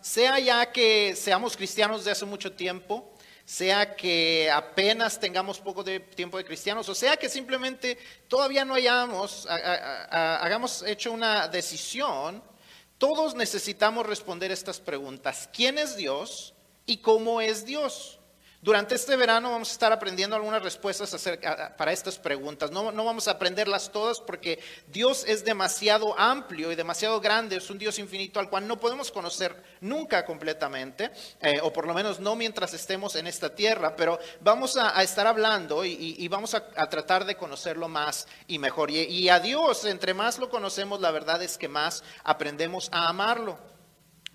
sea ya que seamos cristianos de hace mucho tiempo, sea que apenas tengamos poco de tiempo de cristianos, o sea que simplemente todavía no hayamos, hagamos hecho una decisión, todos necesitamos responder estas preguntas. ¿Quién es Dios y cómo es Dios? Durante este verano vamos a estar aprendiendo algunas respuestas acerca, para estas preguntas. No, vamos a aprenderlas todas porque Dios es demasiado amplio y demasiado grande, es un Dios infinito al cual no podemos conocer nunca completamente, eh, o por lo menos no mientras estemos en esta tierra, pero vamos a, estar hablando y, vamos a, tratar de conocerlo más y mejor. Y, a Dios, entre más lo conocemos, la verdad es que más aprendemos a amarlo,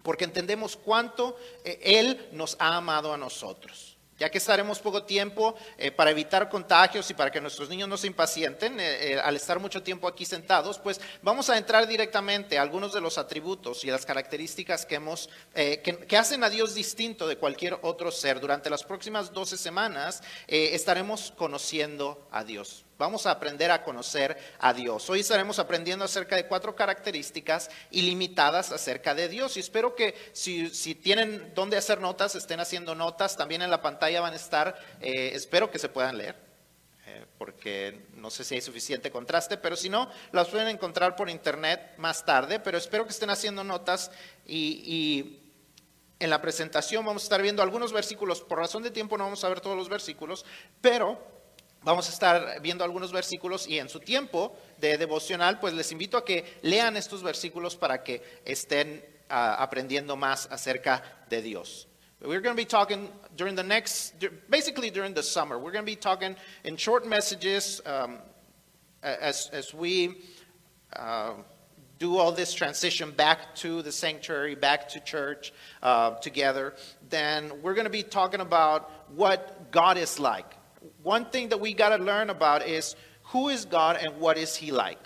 porque entendemos cuánto eh, Él nos ha amado a nosotros. Ya que estaremos poco tiempo eh, para evitar contagios y para que nuestros niños no se impacienten eh, eh, al estar mucho tiempo aquí sentados, pues vamos a entrar directamente a algunos de los atributos y las características que, hemos, que, hacen a Dios distinto de cualquier otro ser. Durante las próximas 12 semanas estaremos conociendo a Dios. Vamos a aprender a conocer a Dios. Hoy estaremos aprendiendo acerca de cuatro características ilimitadas acerca de Dios. Y espero que si, tienen dónde hacer notas, estén haciendo notas. También en la pantalla van a estar, eh, espero que se puedan leer, eh, porque no sé si hay suficiente contraste, pero si no, las pueden encontrar por internet más tarde. Pero espero que estén haciendo notas y, y en la presentación vamos a estar viendo algunos versículos. Por razón de tiempo no vamos a ver todos los versículos, pero Vamos a estar viendo algunos versículos y en su tiempo de devocional, pues les invito a que lean estos versículos para que estén uh, aprendiendo más acerca de Dios. We're going to be talking during the next, basically during the summer, we're going to be talking in short messages um, as, as we uh, do all this transition back to the sanctuary, back to church uh, together. Then we're going to be talking about what God is like one thing that we got to learn about is who is God and what is He like.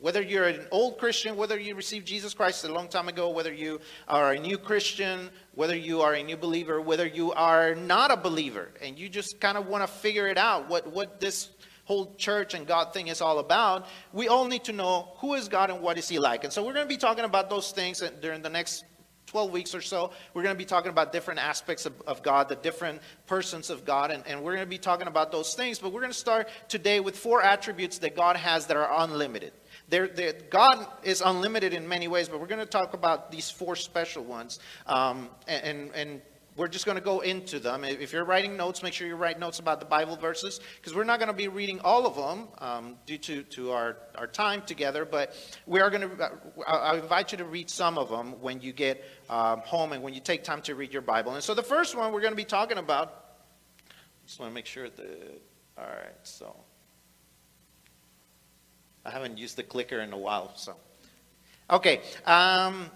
Whether you're an old Christian, whether you received Jesus Christ a long time ago, whether you are a new Christian, whether you are a new believer, whether you are not a believer, and you just kind of want to figure it out, what, what this whole church and God thing is all about, we all need to know who is God and what is He like. And so we're going to be talking about those things uh, during the next 12 weeks or so, we're going to be talking about different aspects of, of God, the different persons of God, and, and we're going to be talking about those things. But we're going to start today with four attributes that God has that are unlimited. They're, they're, God is unlimited in many ways, but we're going to talk about these four special ones. Um, and, and we're just going to go into them. If you're writing notes, make sure you write notes about the Bible verses, because we're not going to be reading all of them um, due to, to our, our time together, but we are going to, I invite you to read some of them when you get um, home and when you take time to read your Bible. And so the first one we're going to be talking about, just want to make sure that, all right, so. I haven't used the clicker in a while, so. Okay. Um,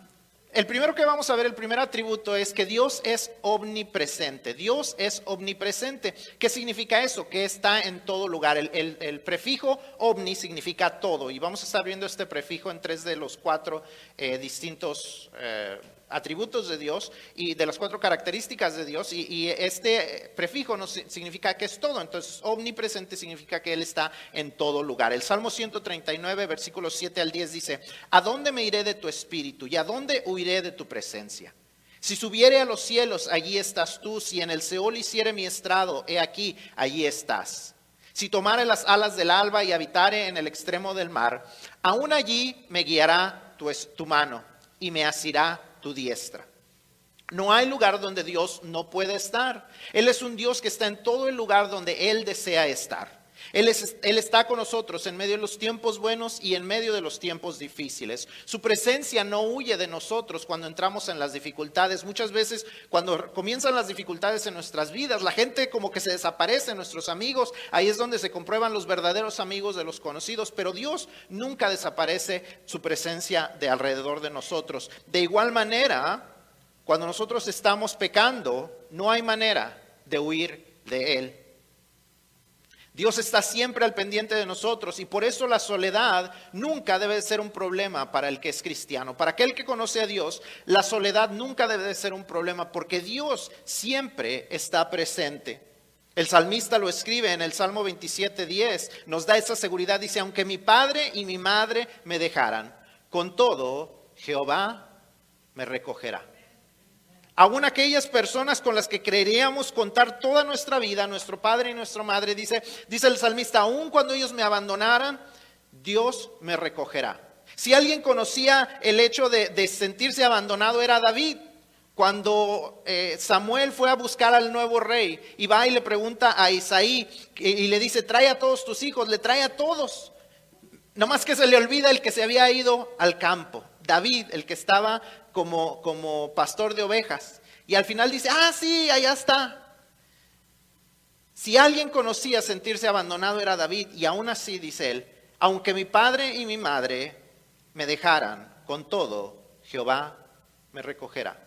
El primero que vamos a ver, el primer atributo es que Dios es omnipresente. Dios es omnipresente. ¿Qué significa eso? Que está en todo lugar. El, prefijo omni significa todo. Y vamos a estar viendo este prefijo en tres de los cuatro eh, distintos eh, atributos de Dios y de las cuatro características de Dios y, este prefijo no significa que es todo, entonces omnipresente significa que Él está en todo lugar. El Salmo 139, versículos 7 al 10 dice, ¿a dónde me iré de tu espíritu y a dónde huiré de tu presencia? Si subiere a los cielos, allí estás tú, si en el Seol hiciere mi estrado, he aquí, allí estás. Si tomare las alas del alba y habitare en el extremo del mar, aún allí me guiará tu, tu mano y me asirá tu diestra. No hay lugar donde Dios no puede estar. Él es un Dios que está en todo el lugar donde Él desea estar. Él, él, está con nosotros en medio de los tiempos buenos y en medio de los tiempos difíciles. Su presencia no huye de nosotros cuando entramos en las dificultades. Muchas veces cuando comienzan las dificultades en nuestras vidas, la gente como que se desaparece, nuestros amigos, ahí es donde se comprueban los verdaderos amigos de los conocidos, pero Dios nunca desaparece su presencia de alrededor de nosotros. De igual manera, cuando nosotros estamos pecando, no hay manera de huir de Él. Dios está siempre al pendiente de nosotros y por eso la soledad nunca debe ser un problema para el que es cristiano. Para aquel que conoce a Dios, la soledad nunca debe ser un problema porque Dios siempre está presente. El salmista lo escribe en el Salmo 27:10, nos da esa seguridad, dice, aunque mi padre y mi madre me dejaran, con todo Jehová me recogerá. Aún aquellas personas con las que creeríamos contar toda nuestra vida, nuestro padre y nuestra madre, dice, dice el salmista, aún cuando ellos me abandonaran, Dios me recogerá. Si alguien conocía el hecho de, sentirse abandonado era David. Cuando eh, Samuel fue a buscar al nuevo rey y va y le pregunta a Isaí y, le dice, trae a todos tus hijos, le trae a todos. No más que se le olvida el que se había ido al campo, David, el que estaba como, como pastor de ovejas. Y al final dice, ah, sí, allá está. Si alguien conocía sentirse abandonado era David, y aún así, dice él, aunque mi padre y mi madre me dejaran, con todo, Jehová me recogerá.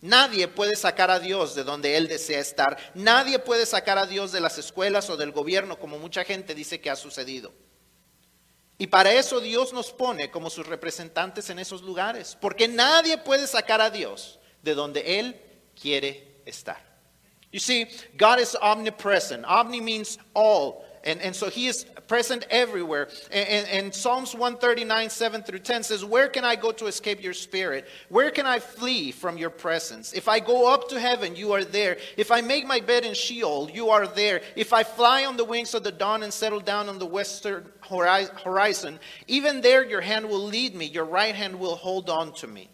Nadie puede sacar a Dios de donde Él desea estar. Nadie puede sacar a Dios de las escuelas o del gobierno, como mucha gente dice que ha sucedido. Y para eso Dios nos pone como sus representantes en esos lugares, porque nadie puede sacar a Dios de donde Él quiere estar. You see, God is omnipresent. Omni means all. And, and so he is present everywhere. And, and, Psalms 139, 7 through 10 says, Where can I go to escape your spirit? Where can I flee from your presence? If I go up to heaven, you are there. If I make my bed in Sheol, you are there. If I fly on the wings of the dawn and settle down on the western horizon, even there your hand will lead me, your right hand will hold on to me.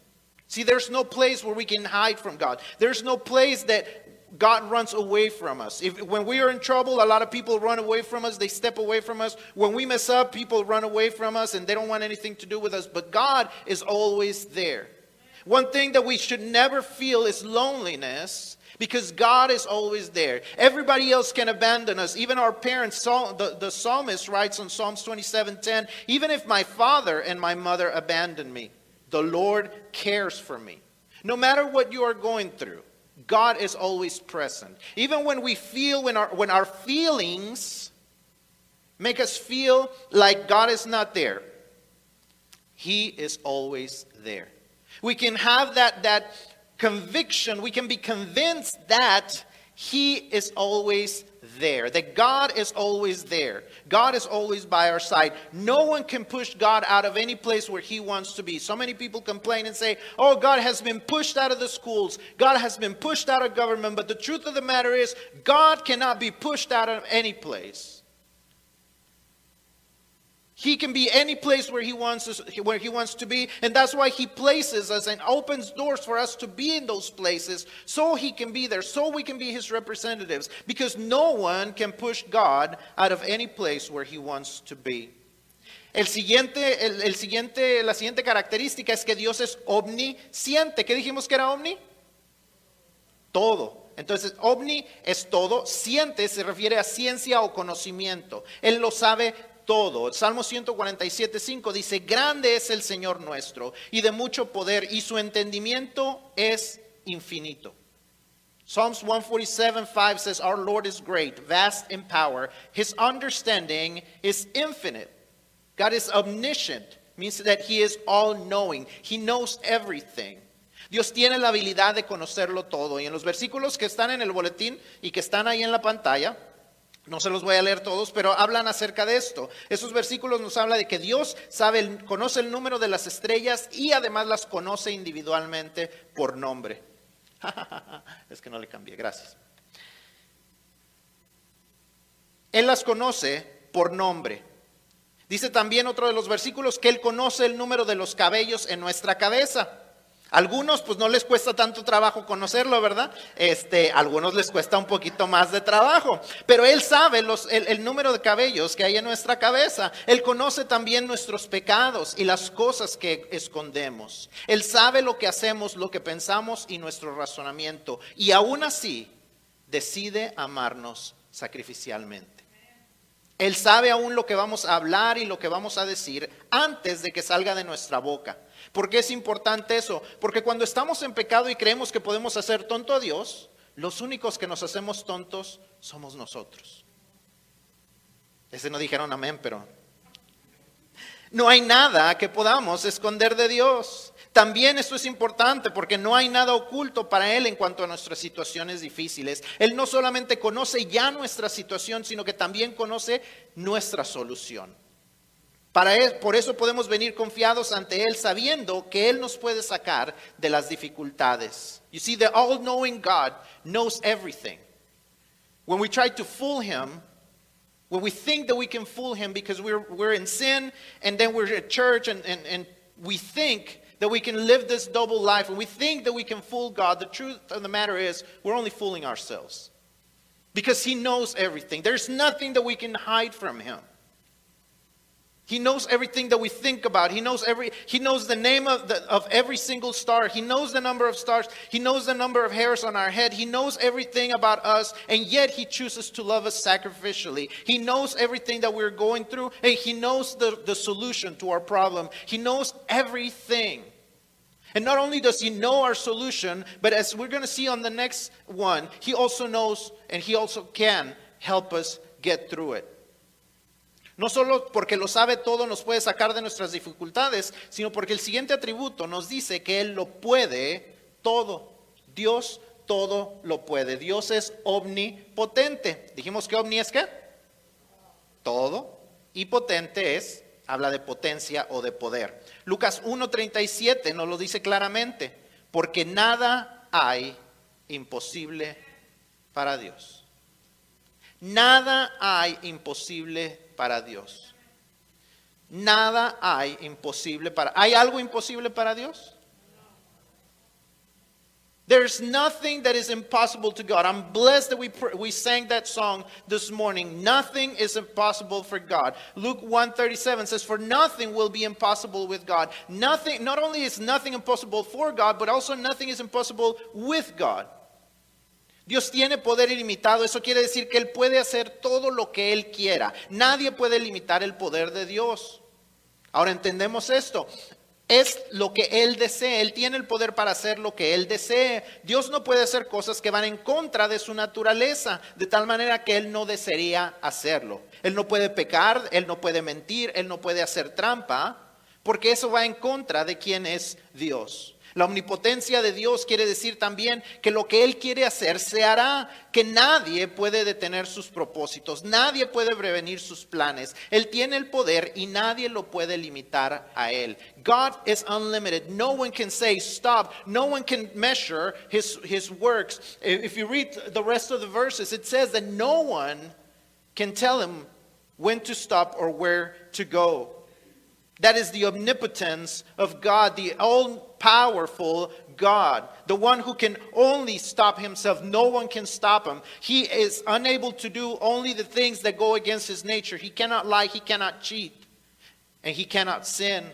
See, there's no place where we can hide from God. There's no place that God runs away from us. If, when we are in trouble, a lot of people run away from us. They step away from us. When we mess up, people run away from us and they don't want anything to do with us. But God is always there. One thing that we should never feel is loneliness because God is always there. Everybody else can abandon us. Even our parents, the, the psalmist writes on Psalms 27:10, even if my father and my mother abandon me, the Lord cares for me. No matter what you are going through, God is always present. Even when we feel, when our, when our feelings make us feel like God is not there, He is always there. We can have that, that conviction, we can be convinced that He is always there, that God is always there. God is always by our side. No one can push God out of any place where He wants to be. So many people complain and say, Oh, God has been pushed out of the schools, God has been pushed out of government. But the truth of the matter is, God cannot be pushed out of any place. He can be any place where he wants us, where he wants to be, and that's why he places us and opens doors for us to be in those places so he can be there, so we can be his representatives because no one can push God out of any place where he wants to be. El siguiente, el, el siguiente, la siguiente característica es que Dios es omnisciente. ¿Qué dijimos que era omni? Todo. Entonces, omni es todo, siente se refiere a ciencia o conocimiento. Él lo sabe todo. El Salmo 147, 5 dice, grande es el Señor nuestro y de mucho poder y su entendimiento es infinito. Psalms 147, 5 says, Our Lord is great, vast in power. His understanding is infinite. God is omniscient, means that He is all knowing. He knows everything. Dios tiene la habilidad de conocerlo todo. Y en los versículos que están en el boletín y que están ahí en la pantalla, no se los voy a leer todos, pero hablan acerca de esto. Esos versículos nos habla de que Dios sabe, conoce el número de las estrellas y además las conoce individualmente por nombre. es que no le cambié, gracias. Él las conoce por nombre. Dice también otro de los versículos que Él conoce el número de los cabellos en nuestra cabeza. Algunos pues no les cuesta tanto trabajo conocerlo, ¿verdad? Este, algunos les cuesta un poquito más de trabajo, pero Él sabe los, el, el número de cabellos que hay en nuestra cabeza. Él conoce también nuestros pecados y las cosas que escondemos. Él sabe lo que hacemos, lo que pensamos y nuestro razonamiento. Y aún así decide amarnos sacrificialmente. Él sabe aún lo que vamos a hablar y lo que vamos a decir antes de que salga de nuestra boca. ¿Por qué es importante eso? Porque cuando estamos en pecado y creemos que podemos hacer tonto a Dios, los únicos que nos hacemos tontos somos nosotros. Ese no dijeron amén, pero no hay nada que podamos esconder de Dios. También esto es importante porque no hay nada oculto para Él en cuanto a nuestras situaciones difíciles. Él no solamente conoce ya nuestra situación, sino que también conoce nuestra solución. Para él- por eso podemos venir confiados ante Él sabiendo que Él nos puede sacar de las dificultades. You see, the all-knowing God knows everything. When we try to fool Him, when we think that we can fool Him because we're, we're in sin and then we're at church and, and, and we think that we can live this double life and we think that we can fool God, the truth of the matter is we're only fooling ourselves. Because He knows everything. There's nothing that we can hide from Him. He knows everything that we think about. He knows every he knows the name of the, of every single star. He knows the number of stars. He knows the number of hairs on our head. He knows everything about us and yet he chooses to love us sacrificially. He knows everything that we're going through and he knows the, the solution to our problem. He knows everything. And not only does he know our solution, but as we're going to see on the next one, he also knows and he also can help us get through it. No solo porque lo sabe todo nos puede sacar de nuestras dificultades, sino porque el siguiente atributo nos dice que Él lo puede todo. Dios todo lo puede. Dios es omnipotente. Dijimos que omni es qué? Todo. Y potente es, habla de potencia o de poder. Lucas 1.37 nos lo dice claramente, porque nada hay imposible para Dios. Nada hay imposible para Dios. Nada hay imposible para... ¿Hay algo imposible para Dios? There's nothing that is impossible to God. I'm blessed that we, we sang that song this morning. Nothing is impossible for God. Luke 137 says, For nothing will be impossible with God. Nothing, not only is nothing impossible for God, but also nothing is impossible with God. Dios tiene poder ilimitado, eso quiere decir que Él puede hacer todo lo que Él quiera. Nadie puede limitar el poder de Dios. Ahora entendemos esto. Es lo que Él desee. Él tiene el poder para hacer lo que Él desee. Dios no puede hacer cosas que van en contra de su naturaleza, de tal manera que Él no desearía hacerlo. Él no puede pecar, Él no puede mentir, Él no puede hacer trampa, porque eso va en contra de quién es Dios. La omnipotencia de Dios quiere decir también que lo que Él quiere hacer se hará, que nadie puede detener sus propósitos, nadie puede prevenir sus planes. Él tiene el poder y nadie lo puede limitar a Él. God is unlimited. No one can say stop. No one can measure His, his works. If you read the rest of the verses, it says that no one can tell Him when to stop or where to go. That is the omnipotence of God, the all powerful God, the one who can only stop himself. No one can stop him. He is unable to do only the things that go against his nature. He cannot lie, he cannot cheat, and he cannot sin.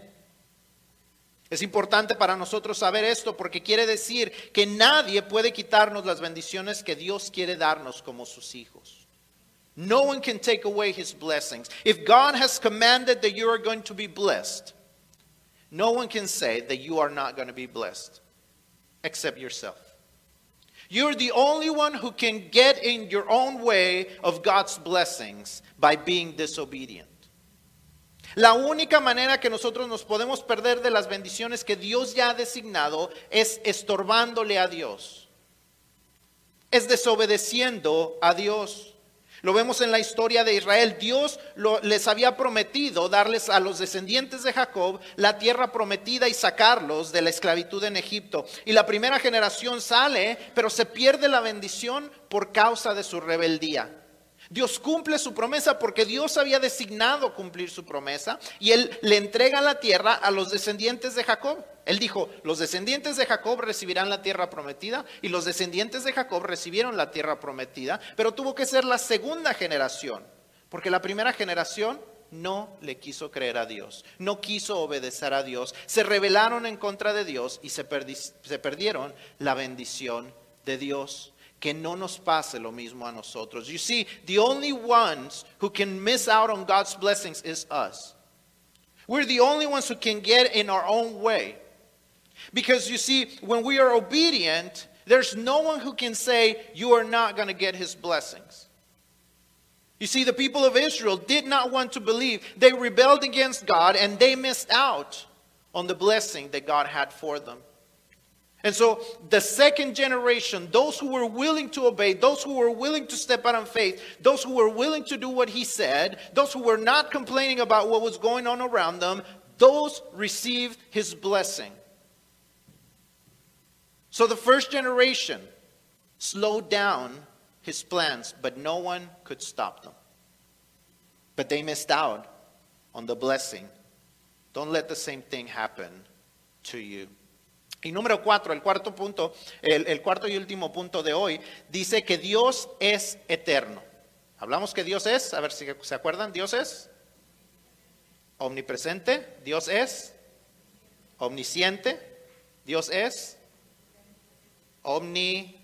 Es importante para nosotros saber esto porque quiere decir que nadie puede quitarnos las bendiciones que Dios quiere darnos como sus hijos. No one can take away his blessings. If God has commanded that you are going to be blessed, no one can say that you are not going to be blessed except yourself. You're the only one who can get in your own way of God's blessings by being disobedient. La única manera que nosotros nos podemos perder de las bendiciones que Dios ya ha designado es estorbándole a Dios, es desobedeciendo a Dios. Lo vemos en la historia de Israel. Dios lo- les había prometido darles a los descendientes de Jacob la tierra prometida y sacarlos de la esclavitud en Egipto. Y la primera generación sale, pero se pierde la bendición por causa de su rebeldía. Dios cumple su promesa porque Dios había designado cumplir su promesa y Él le entrega la tierra a los descendientes de Jacob. Él dijo, los descendientes de Jacob recibirán la tierra prometida y los descendientes de Jacob recibieron la tierra prometida, pero tuvo que ser la segunda generación, porque la primera generación no le quiso creer a Dios, no quiso obedecer a Dios, se rebelaron en contra de Dios y se, se perdieron la bendición de Dios. Que no nos pase lo mismo a nosotros. You see, the only ones who can miss out on God's blessings is us. We're the only ones who can get in our own way. Because you see, when we are obedient, there's no one who can say, You are not going to get his blessings. You see, the people of Israel did not want to believe. They rebelled against God and they missed out on the blessing that God had for them. And so the second generation, those who were willing to obey, those who were willing to step out in faith, those who were willing to do what he said, those who were not complaining about what was going on around them, those received his blessing. So the first generation slowed down his plans, but no one could stop them. But they missed out on the blessing. Don't let the same thing happen to you. Y número cuatro, el cuarto punto, el, cuarto y último punto de hoy, dice que Dios es eterno. Hablamos que Dios es, a ver si se acuerdan, Dios es omnipresente, Dios es omnisciente, Dios es omnipotente.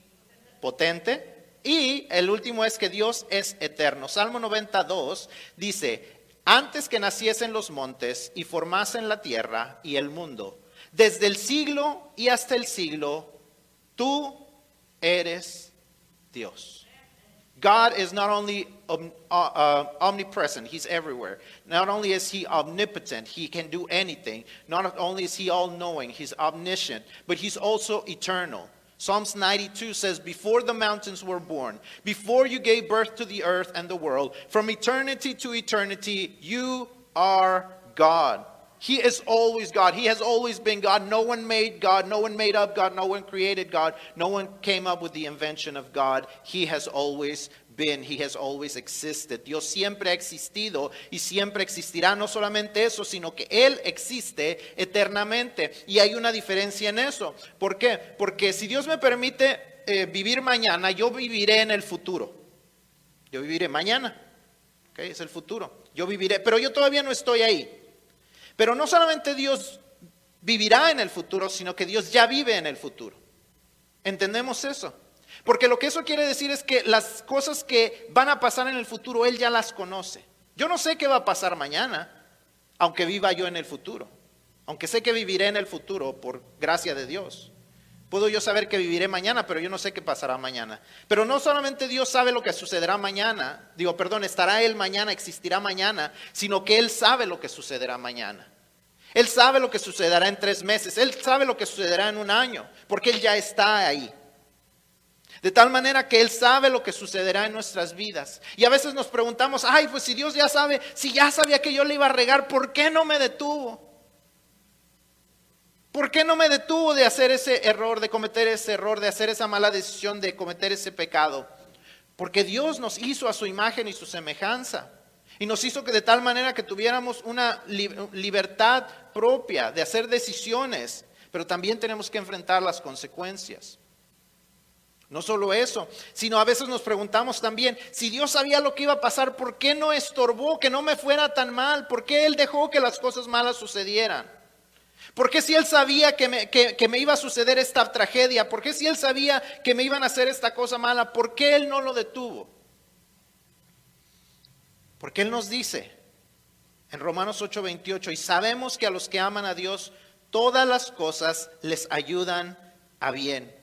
Y el último es que Dios es eterno. Salmo 92 dice, antes que naciesen los montes y formasen la tierra y el mundo, desde el siglo y hasta el siglo, tú eres Dios. God is not only um, uh, uh, omnipresent, He's everywhere. Not only is He omnipotent, He can do anything. Not only is He all knowing, He's omniscient, but He's also eternal. Psalms 92 says, Before the mountains were born, before you gave birth to the earth and the world, from eternity to eternity, you are God. He is always God. He has always been God. No one made God. No one made up God. No one created God. No one came up with the invention of God. He has always been. He has always existed. Dios siempre ha existido y siempre existirá. No solamente eso, sino que Él existe eternamente. Y hay una diferencia en eso. ¿Por qué? Porque si Dios me permite eh, vivir mañana, yo viviré en el futuro. Yo viviré mañana. Es el futuro. Yo viviré, pero yo todavía no estoy ahí. Pero no solamente Dios vivirá en el futuro, sino que Dios ya vive en el futuro. ¿Entendemos eso? Porque lo que eso quiere decir es que las cosas que van a pasar en el futuro, Él ya las conoce. Yo no sé qué va a pasar mañana, aunque viva yo en el futuro. Aunque sé que viviré en el futuro por gracia de Dios. Puedo yo saber que viviré mañana, pero yo no sé qué pasará mañana. Pero no solamente Dios sabe lo que sucederá mañana, digo, perdón, estará Él mañana, existirá mañana, sino que Él sabe lo que sucederá mañana. Él sabe lo que sucederá en tres meses, Él sabe lo que sucederá en un año, porque Él ya está ahí. De tal manera que Él sabe lo que sucederá en nuestras vidas. Y a veces nos preguntamos, ay, pues si Dios ya sabe, si ya sabía que yo le iba a regar, ¿por qué no me detuvo? ¿Por qué no me detuvo de hacer ese error, de cometer ese error, de hacer esa mala decisión, de cometer ese pecado? Porque Dios nos hizo a su imagen y su semejanza. Y nos hizo que de tal manera que tuviéramos una libertad propia de hacer decisiones, pero también tenemos que enfrentar las consecuencias. No solo eso, sino a veces nos preguntamos también, si Dios sabía lo que iba a pasar, ¿por qué no estorbó que no me fuera tan mal? ¿Por qué Él dejó que las cosas malas sucedieran? ¿Por qué si él sabía que me, que me, iba a suceder esta tragedia? ¿Por qué si él sabía que me iban a hacer esta cosa mala? ¿Por qué él no lo detuvo? Porque él nos dice en Romanos 8:28, y sabemos que a los que aman a Dios, todas las cosas les ayudan a bien.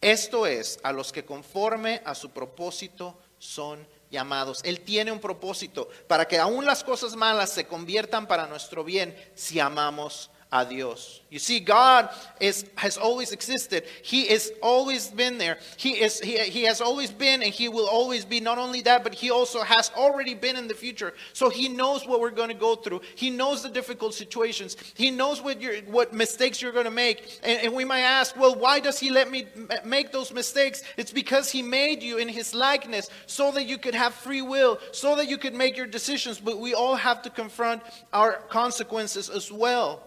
Esto es, a los que conforme a su propósito son llamados. Él tiene un propósito para que aún las cosas malas se conviertan para nuestro bien si amamos a Dios. You see, God is, has always existed. He has always been there. He, is, he, he has always been and He will always be. Not only that, but He also has already been in the future. So He knows what we're going to go through. He knows the difficult situations. He knows what, you what mistakes you're going to make. And, and we might ask, well, why does He let me make those mistakes? It's because He made you in His likeness so that you could have free will, so that you could make your decisions. But we all have to confront our consequences as well.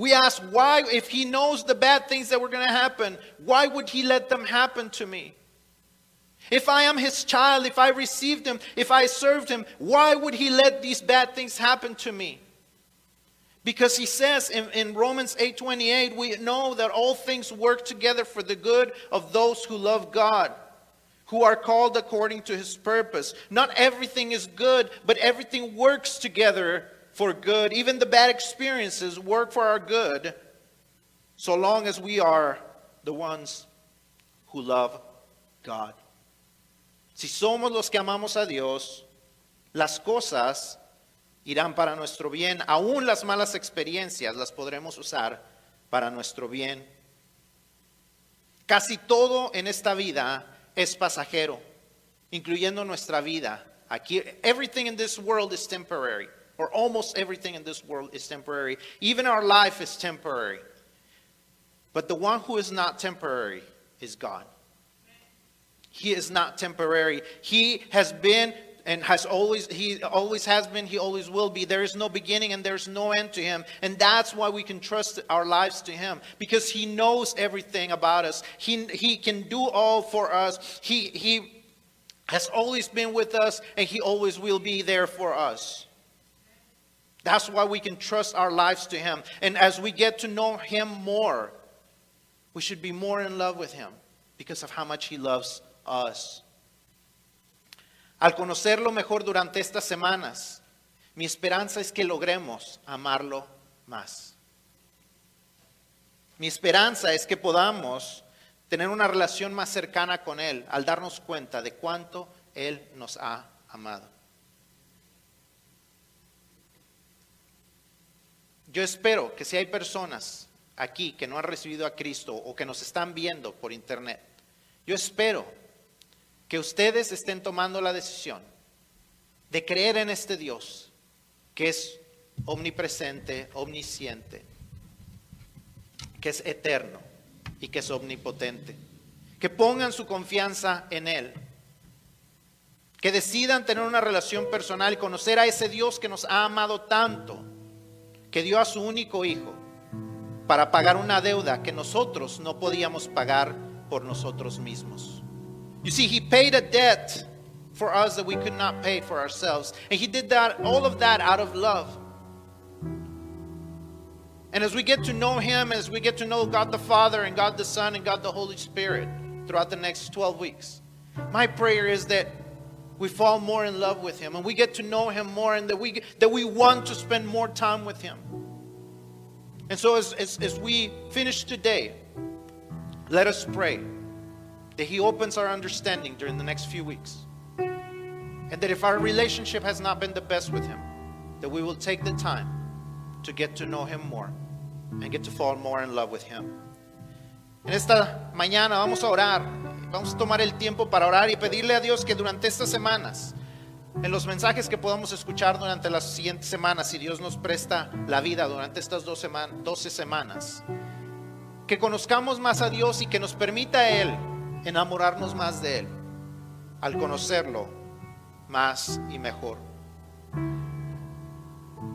We ask why, if he knows the bad things that were going to happen, why would he let them happen to me? If I am his child, if I received him, if I served him, why would he let these bad things happen to me? Because he says in, in Romans 8:28, we know that all things work together for the good of those who love God, who are called according to his purpose. Not everything is good, but everything works together for good. Even the bad experiences work for our good so long as we are the ones who love God. Si somos los que amamos a Dios, las cosas irán para nuestro bien. Aún las malas experiencias las podremos usar para nuestro bien. Casi todo en esta vida es pasajero, incluyendo nuestra vida. Aquí, everything in this world is temporary, or almost everything in this world is temporary. Even our life is temporary. But the one who is not temporary is God. He is not temporary. He has been and has always he always has been he always will be there is no beginning and there's no end to him and that's why we can trust our lives to him because he knows everything about us he he can do all for us he he has always been with us and he always will be there for us that's why we can trust our lives to him and as we get to know him more we should be more in love with him because of how much he loves us Al conocerlo mejor durante estas semanas, mi esperanza es que logremos amarlo más. Mi esperanza es que podamos tener una relación más cercana con Él al darnos cuenta de cuánto Él nos ha amado. Yo espero que si hay personas aquí que no han recibido a Cristo o que nos están viendo por internet, yo espero que ustedes estén tomando la decisión de creer en este Dios que es omnipresente, omnisciente, que es eterno y que es omnipotente. Que pongan su confianza en Él. Que decidan tener una relación personal y conocer a ese Dios que nos ha amado tanto, que dio a su único Hijo para pagar una deuda que nosotros no podíamos pagar por nosotros mismos. You see, he paid a debt for us that we could not pay for ourselves. And he did that, all of that out of love. And as we get to know him, as we get to know God the Father and God the Son and God the Holy Spirit throughout the next 12 weeks, my prayer is that we fall more in love with him and we get to know him more and that we, that we want to spend more time with him. And so as, as, as we finish today, let us pray that He opens our understanding during the next few weeks. And that if our relationship has not been the best with Him, that we will take the time to get to know Him more and get to fall more in love with Him. En esta mañana vamos a orar, vamos a tomar el tiempo para orar y pedirle a Dios que durante estas semanas, en los mensajes que podamos escuchar durante las siguientes semanas, si Dios nos presta la vida durante estas dos semanas, 12 semanas, que conozcamos más a Dios y que nos permita Él enamorarnos más de Él al conocerlo más y mejor.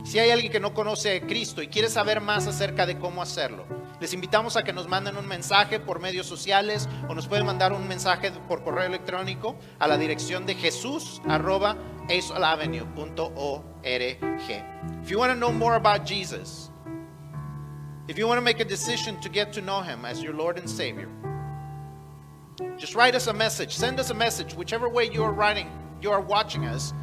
Si hay alguien que no conoce a Cristo y quiere saber más acerca de cómo hacerlo, les invitamos a que nos manden un mensaje por medios sociales o nos pueden mandar un mensaje por correo electrónico a la dirección de jesús arroba If you want to know more about Jesus, if you want to make a decision to get to know Him as your Lord and Savior, Just write us a message. Send us a message, whichever way you are writing, you are watching us.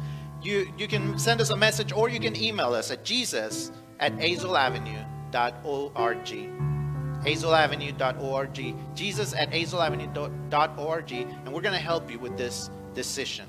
You, you can send us a message or you can email us at jesus at azelavenue.org. azelavenue.org. Jesus at azelavenue.org. And we're going to help you with this decision.